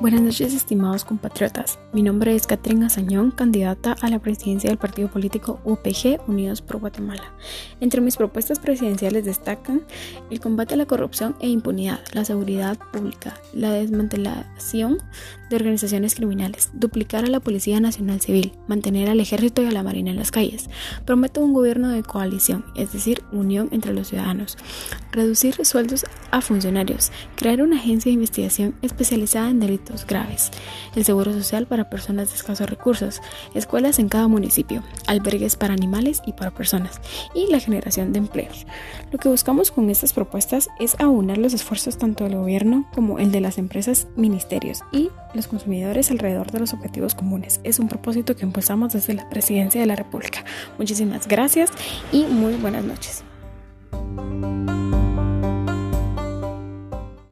Buenas noches, estimados compatriotas. Mi nombre es Catherine Azañón, candidata a la presidencia del partido político UPG Unidos por Guatemala. Entre mis propuestas presidenciales destacan el combate a la corrupción e impunidad, la seguridad pública, la desmantelación de organizaciones criminales, duplicar a la Policía Nacional Civil, mantener al Ejército y a la Marina en las calles. Prometo un gobierno de coalición, es decir, unión entre los ciudadanos, reducir sueldos a funcionarios, crear una agencia de investigación especializada en delitos graves, el seguro social para personas de escasos recursos, escuelas en cada municipio, albergues para animales y para personas, y la generación de empleos. Lo que buscamos con estas propuestas es aunar los esfuerzos tanto del gobierno como el de las empresas, ministerios y los consumidores alrededor de los objetivos comunes. Es un propósito que impulsamos desde la Presidencia de la República. Muchísimas gracias y muy buenas noches.